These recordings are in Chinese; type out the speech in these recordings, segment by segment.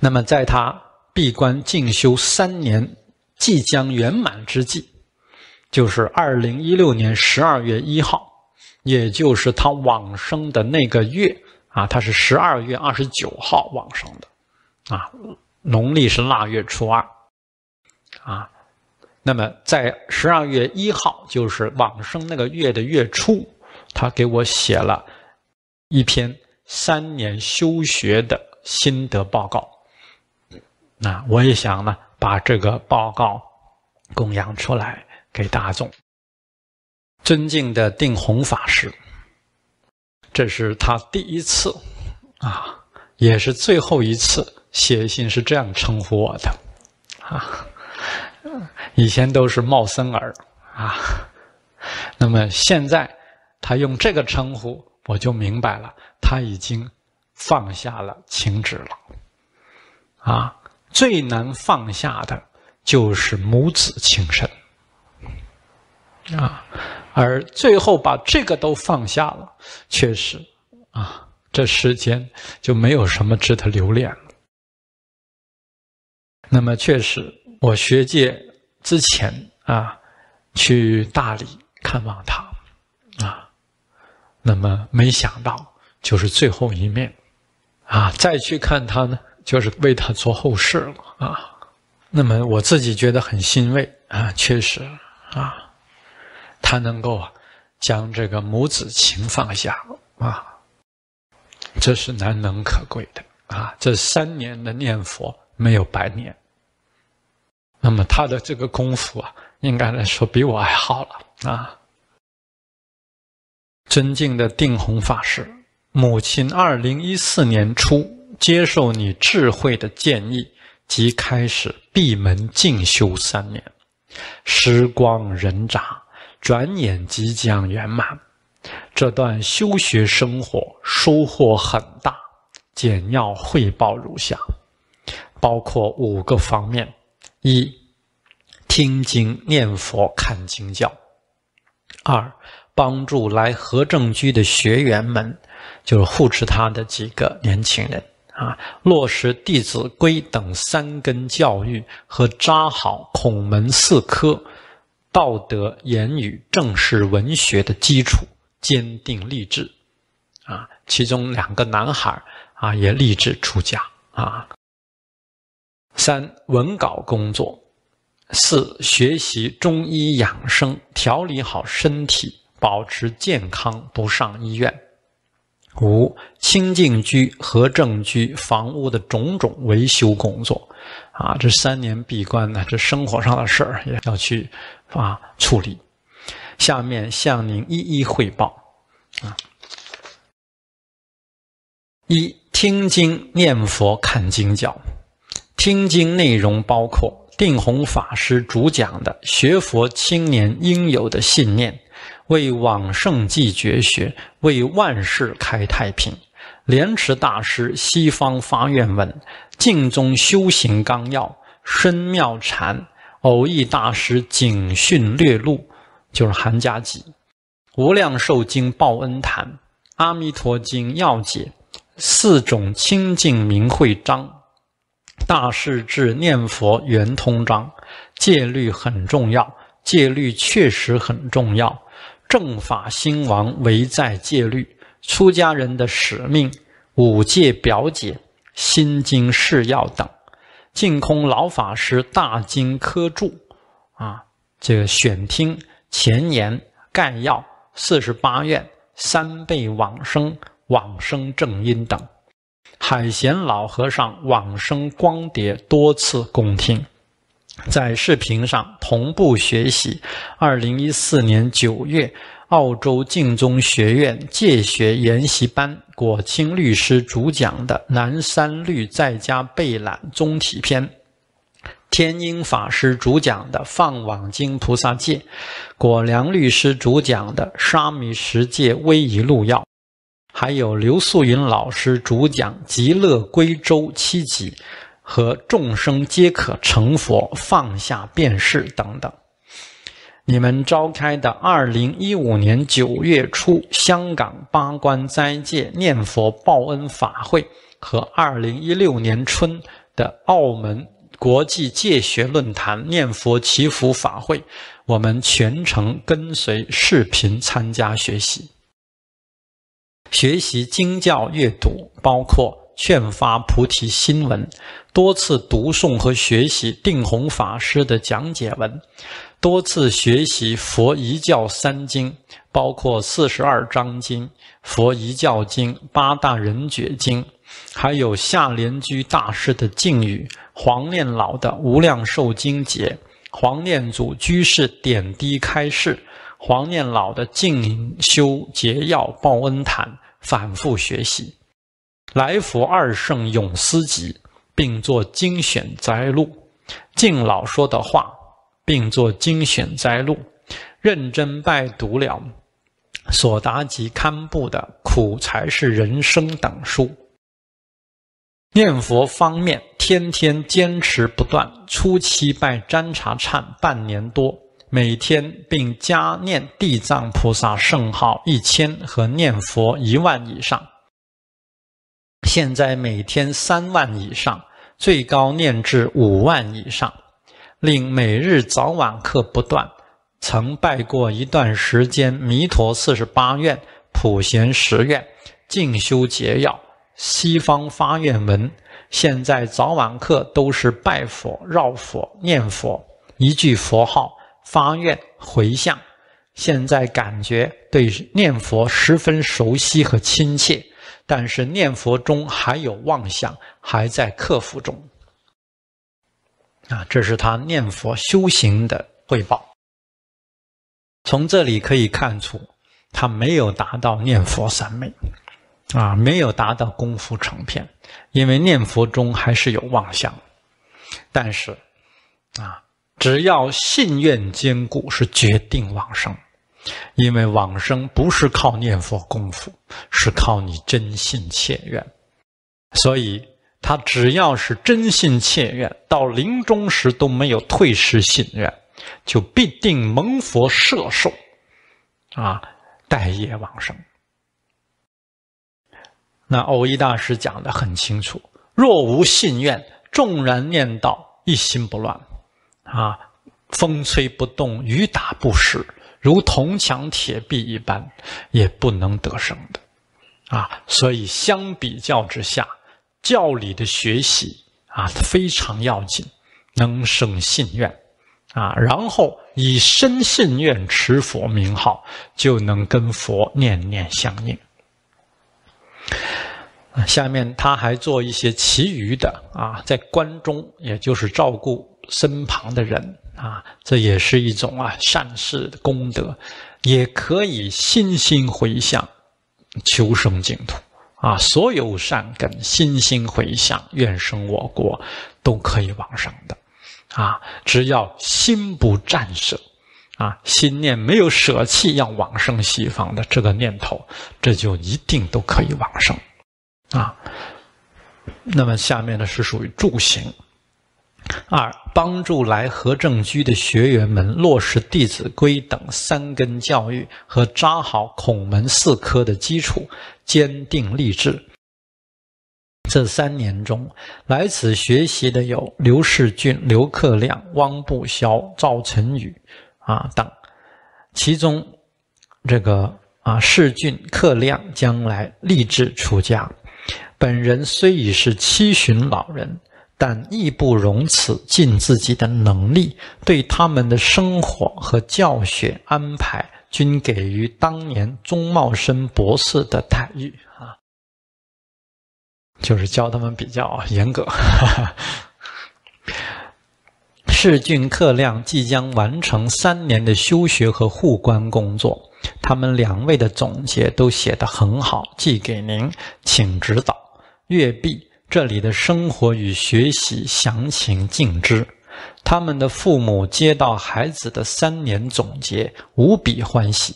那么在他闭关静修三年即将圆满之际，就是二零一六年十二月一号，也就是他往生的那个月啊，他是十二月二十九号往生的，啊，农历是腊月初二，啊，那么在十二月一号，就是往生那个月的月初，他给我写了一篇三年修学的心得报告。那我也想呢，把这个报告供养出来给大众。尊敬的定弘法师，这是他第一次啊，也是最后一次写信是这样称呼我的啊。以前都是茂森儿啊，那么现在他用这个称呼，我就明白了，他已经放下了情执了啊。最难放下的就是母子情深啊，而最后把这个都放下了，确实啊，这世间就没有什么值得留恋了。那么，确实，我学界之前啊，去大理看望他啊，那么没想到就是最后一面啊，再去看他呢。就是为他做后事了啊，那么我自己觉得很欣慰啊，确实啊，他能够将这个母子情放下啊，这是难能可贵的啊。这三年的念佛没有白念，那么他的这个功夫啊，应该来说比我还好了啊。尊敬的定弘法师，母亲二零一四年初。接受你智慧的建议，即开始闭门静修三年。时光荏苒，转眼即将圆满。这段修学生活收获很大，简要汇报如下：包括五个方面：一、听经念佛看经教；二、帮助来和正居的学员们，就是护持他的几个年轻人。啊，落实《弟子规》等三根教育和扎好孔门四科道德言语正式文学的基础，坚定立志。啊，其中两个男孩啊也立志出家。啊，三文稿工作，四学习中医养生，调理好身体，保持健康，不上医院。五清净居、和正居房屋的种种维修工作，啊，这三年闭关呢，这生活上的事儿也要去啊处理。下面向您一一汇报。啊，一听经念佛看经教，听经内容包括定弘法师主讲的学佛青年应有的信念。为往圣继绝学，为万世开太平。莲池大师西方发愿文，净宗修行纲要，深妙禅，偶益大师警训略录，就是韩家集，无量寿经报恩坛，阿弥陀经要解，四种清净明慧章，大势至念佛圆通章，戒律很重要，戒律确实很重要。正法兴亡唯在戒律，出家人的使命，五戒表解，心经释要等，净空老法师大经科注啊，这个选听前言概要，四十八愿三倍往生往生正因等，海贤老和尚往生光碟多次供听。在视频上同步学习。二零一四年九月，澳洲净宗学院戒学研习班果清律师主讲的《南山律在家备览宗体篇》，天音法师主讲的《放网经菩萨戒》，果良律师主讲的《沙弥十戒威仪录要》，还有刘素云老师主讲《极乐归舟七集》。和众生皆可成佛，放下便是等等。你们召开的二零一五年九月初香港八关斋戒念佛报恩法会和二零一六年春的澳门国际戒学论坛念佛祈福法会，我们全程跟随视频参加学习。学习经教阅读，包括劝发菩提心文，多次读诵和学习定弘法师的讲解文，多次学习佛一教三经，包括四十二章经、佛一教经、八大人觉经，还有下莲居大师的净语、黄念老的无量寿经解、黄念祖居士点滴开示。黄念老的静修结要报恩谈，反复学习；来佛二圣永思集，并做精选摘录；敬老说的话，并做精选摘录；认真拜读了所达及堪布的《苦才是人生》等书。念佛方面，天天坚持不断，初期拜占察忏半年多。每天并加念地藏菩萨圣号一千和念佛一万以上，现在每天三万以上，最高念至五万以上，令每日早晚课不断。曾拜过一段时间弥陀四十八愿、普贤十愿、静修结要、西方发愿文。现在早晚课都是拜佛、绕佛、念佛，一句佛号。发愿回向，现在感觉对念佛十分熟悉和亲切，但是念佛中还有妄想，还在克服中。啊，这是他念佛修行的汇报。从这里可以看出，他没有达到念佛三昧，啊，没有达到功夫成片，因为念佛中还是有妄想。但是，啊。只要信愿坚固，是决定往生。因为往生不是靠念佛功夫，是靠你真信切愿。所以他只要是真信切愿，到临终时都没有退失信愿，就必定蒙佛摄受，啊，带业往生。那蕅益大师讲的很清楚：若无信愿，纵然念道，一心不乱。啊，风吹不动，雨打不湿，如铜墙铁壁一般，也不能得生的。啊，所以相比较之下，教理的学习啊非常要紧，能生信愿啊，然后以深信愿持佛名号，就能跟佛念念相应。下面他还做一些其余的啊，在关中，也就是照顾。身旁的人啊，这也是一种啊善事的功德，也可以心心回向，求生净土啊。所有善根，心心回向，愿生我国，都可以往生的啊。只要心不暂舍啊，心念没有舍弃要往生西方的这个念头，这就一定都可以往生啊。那么下面呢是属于助行。二、帮助来和正居的学员们落实《弟子规》等三根教育和扎好孔门四科的基础，坚定立志。这三年中，来此学习的有刘世俊、刘克亮、汪步霄、赵晨宇啊等。其中，这个啊世俊、克亮将来立志出家。本人虽已是七旬老人。但义不容辞，尽自己的能力，对他们的生活和教学安排，均给予当年钟茂生博士的待遇啊，就是教他们比较严格。世俊、克亮即将完成三年的修学和护关工作，他们两位的总结都写得很好，寄给您，请指导。阅毕。这里的生活与学习详情尽知。他们的父母接到孩子的三年总结，无比欢喜。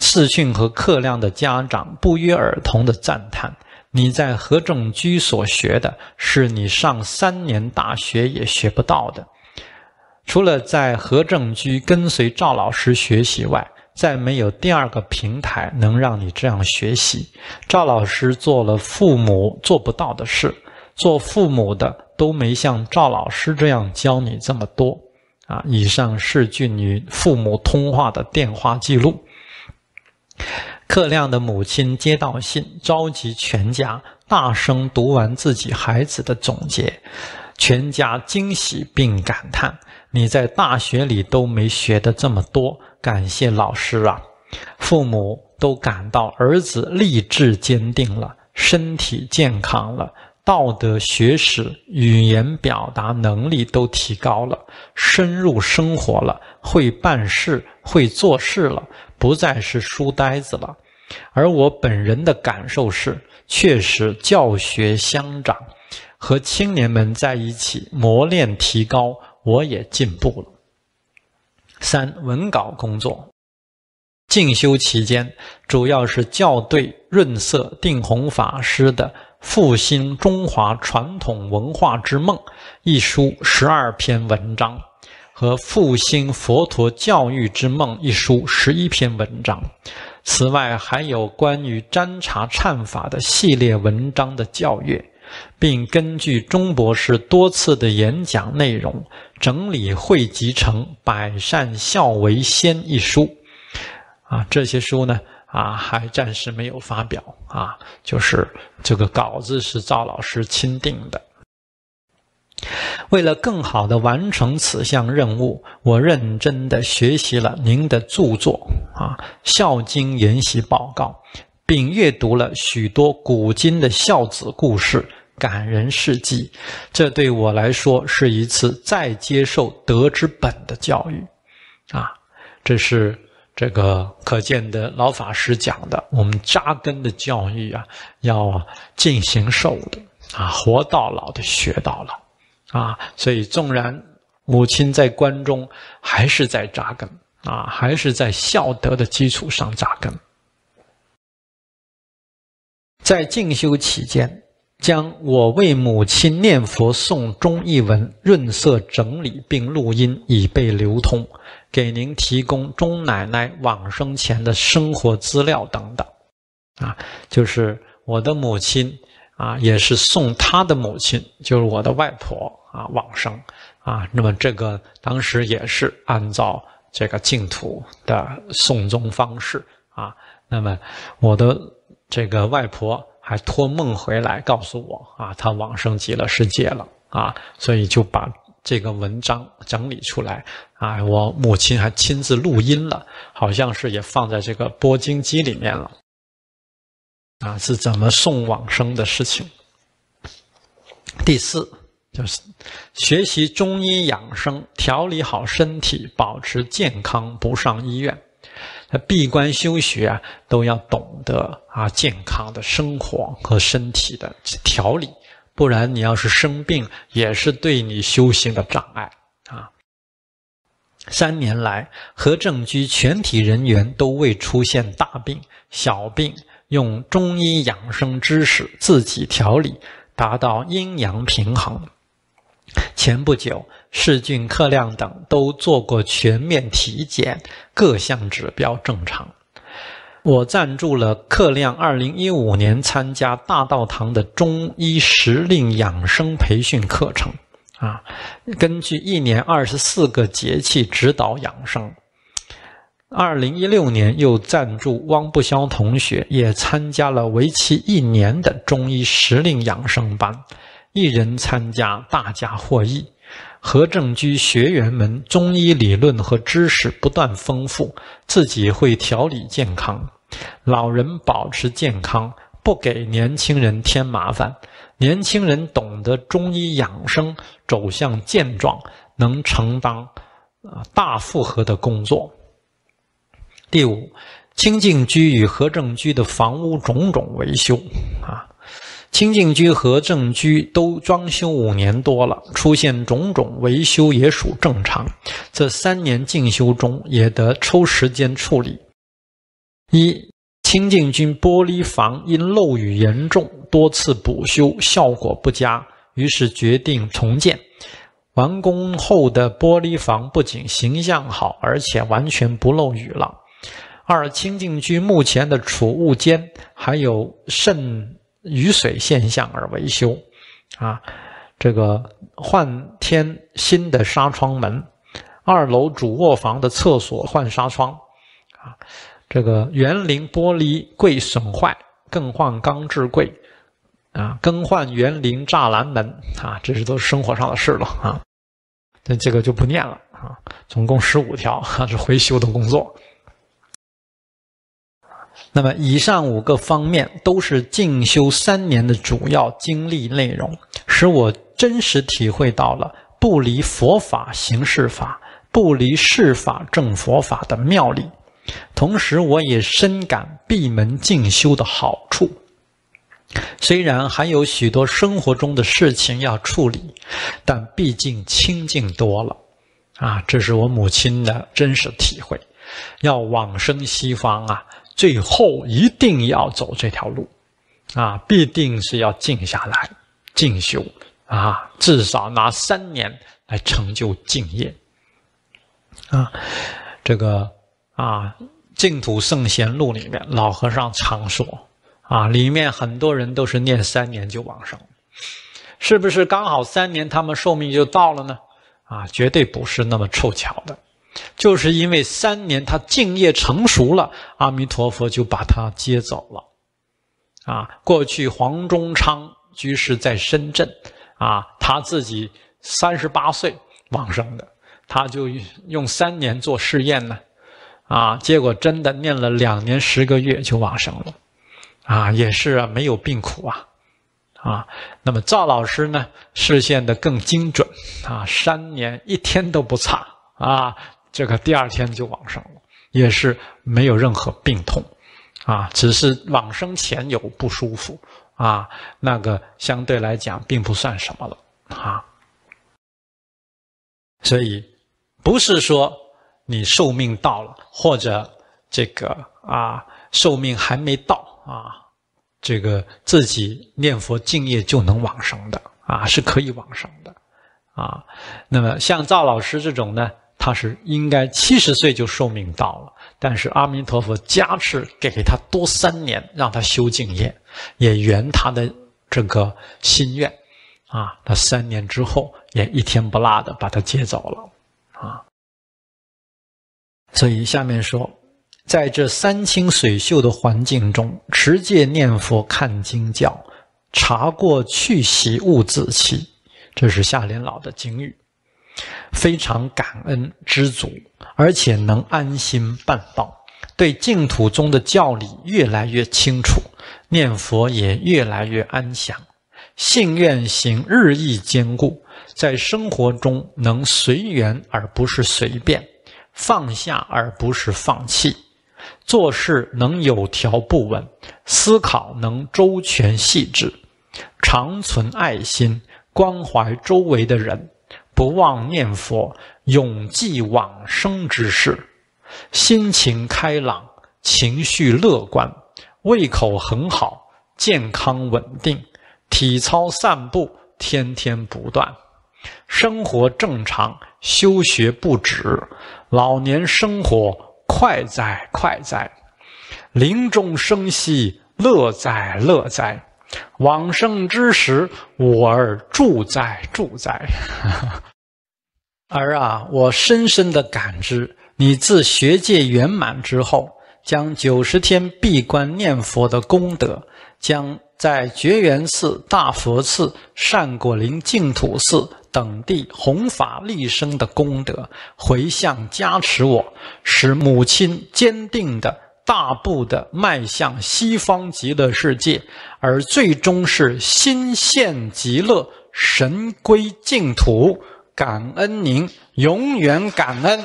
世训和克亮的家长不约而同的赞叹：“你在和正居所学的，是你上三年大学也学不到的。除了在和正居跟随赵老师学习外。”再没有第二个平台能让你这样学习。赵老师做了父母做不到的事，做父母的都没像赵老师这样教你这么多啊！以上是俊与父母通话的电话记录。克亮的母亲接到信，召集全家，大声读完自己孩子的总结，全家惊喜并感叹：“你在大学里都没学的这么多，感谢老师啊！”父母都感到儿子励志坚定了，身体健康了，道德学识、语言表达能力都提高了，深入生活了，会办事、会做事了，不再是书呆子了。而我本人的感受是，确实教学相长，和青年们在一起磨练提高，我也进步了。三、文稿工作，进修期间，主要是校对润色定弘法师的《复兴中华传统文化之梦》一书十二篇文章，和《复兴佛陀教育之梦》一书十一篇文章。此外，还有关于占察忏法的系列文章的校阅，并根据钟博士多次的演讲内容，整理汇集成《百善孝为先》一书。啊，这些书呢，啊，还暂时没有发表。啊，就是这个稿子是赵老师钦定的。为了更好地完成此项任务，我认真地学习了您的著作啊，《孝经研习报告》，并阅读了许多古今的孝子故事、感人事迹。这对我来说是一次再接受德之本的教育啊！这是这个可见的老法师讲的，我们扎根的教育啊，要进行受的啊，活到老的学到老。啊，所以纵然母亲在关中，还是在扎根啊，还是在孝德的基础上扎根。在静修期间，将我为母亲念佛诵中译文润色整理并录音，以备流通，给您提供钟奶奶往生前的生活资料等等。啊，就是我的母亲啊，也是送她的母亲，就是我的外婆。啊，往生啊！那么这个当时也是按照这个净土的送终方式啊。那么我的这个外婆还托梦回来告诉我啊，她往生极乐世界了啊。所以就把这个文章整理出来啊。我母亲还亲自录音了，好像是也放在这个播经机里面了啊。是怎么送往生的事情？第四。就是学习中医养生，调理好身体，保持健康，不上医院。那闭关修学啊，都要懂得啊健康的生活和身体的调理，不然你要是生病，也是对你修行的障碍啊。三年来，和正居全体人员都未出现大病、小病，用中医养生知识自己调理，达到阴阳平衡。前不久，世俊、克亮等都做过全面体检，各项指标正常。我赞助了克亮2015年参加大道堂的中医时令养生培训课程。啊，根据一年二十四个节气指导养生。2016年又赞助汪不肖同学也参加了为期一年的中医时令养生班。一人参加，大家获益。和正居学员们中医理论和知识不断丰富，自己会调理健康，老人保持健康，不给年轻人添麻烦。年轻人懂得中医养生，走向健壮，能承担啊大负荷的工作。第五，清净居与和正居的房屋种种维修啊。清净居和正居都装修五年多了，出现种种维修也属正常。这三年进修中也得抽时间处理。一，清净居玻璃房因漏雨严重，多次补修效果不佳，于是决定重建。完工后的玻璃房不仅形象好，而且完全不漏雨了。二，清净居目前的储物间还有渗。雨水现象而维修，啊，这个换添新的纱窗门，二楼主卧房的厕所换纱窗，啊，这个园林玻璃柜损坏，更换钢制柜，啊，更换园林栅栏门，啊，这是都是生活上的事了啊，那这个就不念了啊，总共十五条，啊，是维修的工作。那么，以上五个方面都是静修三年的主要经历内容，使我真实体会到了不离佛法行事法，不离事法正佛法的妙理。同时，我也深感闭门静修的好处。虽然还有许多生活中的事情要处理，但毕竟清净多了。啊，这是我母亲的真实体会。要往生西方啊！最后一定要走这条路，啊，必定是要静下来静修啊，至少拿三年来成就净业啊。这个啊，《净土圣贤录》里面老和尚常说啊，里面很多人都是念三年就往生，是不是刚好三年他们寿命就到了呢？啊，绝对不是那么凑巧的。就是因为三年他净业成熟了，阿弥陀佛就把他接走了。啊，过去黄忠昌居士在深圳，啊，他自己三十八岁往生的，他就用三年做试验呢，啊，结果真的念了两年十个月就往生了，啊，也是啊，没有病苦啊，啊，那么赵老师呢，示现的更精准，啊，三年一天都不差，啊。这个第二天就往生了，也是没有任何病痛，啊，只是往生前有不舒服，啊，那个相对来讲并不算什么了，啊，所以不是说你寿命到了，或者这个啊寿命还没到啊，这个自己念佛敬业就能往生的，啊，是可以往生的，啊，那么像赵老师这种呢？他是应该七十岁就寿命到了，但是阿弥陀佛加持给他多三年，让他修净业，也圆他的这个心愿啊。他三年之后也一天不落的把他接走了啊。所以下面说，在这山清水秀的环境中持戒念佛看经教，察过去习物自弃，这是夏莲老的经语。非常感恩知足，而且能安心办道，对净土中的教理越来越清楚，念佛也越来越安详，信愿行日益坚固，在生活中能随缘而不是随便，放下而不是放弃，做事能有条不紊，思考能周全细致，常存爱心，关怀周围的人。不忘念佛，永记往生之事，心情开朗，情绪乐观，胃口很好，健康稳定，体操散步天天不断，生活正常，修学不止，老年生活快哉快哉，临终生息乐哉乐哉。往生之时，我儿住在住在。儿啊，我深深的感知，你自学界圆满之后，将九十天闭关念佛的功德，将在觉圆寺、大佛寺、善果林净土寺等地弘法利生的功德，回向加持我，使母亲坚定的。大步的迈向西方极乐世界，而最终是心现极乐，神归净土。感恩您，永远感恩。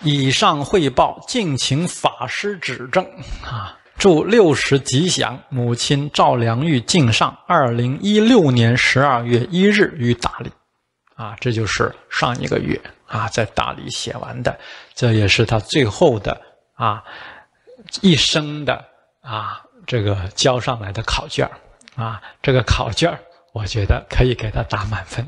以上汇报，敬请法师指正啊！祝六十吉祥，母亲赵良玉敬上，二零一六年十二月一日于大理。啊，这就是上一个月啊，在大理写完的，这也是他最后的。啊，一生的啊，这个交上来的考卷啊，这个考卷我觉得可以给他打满分。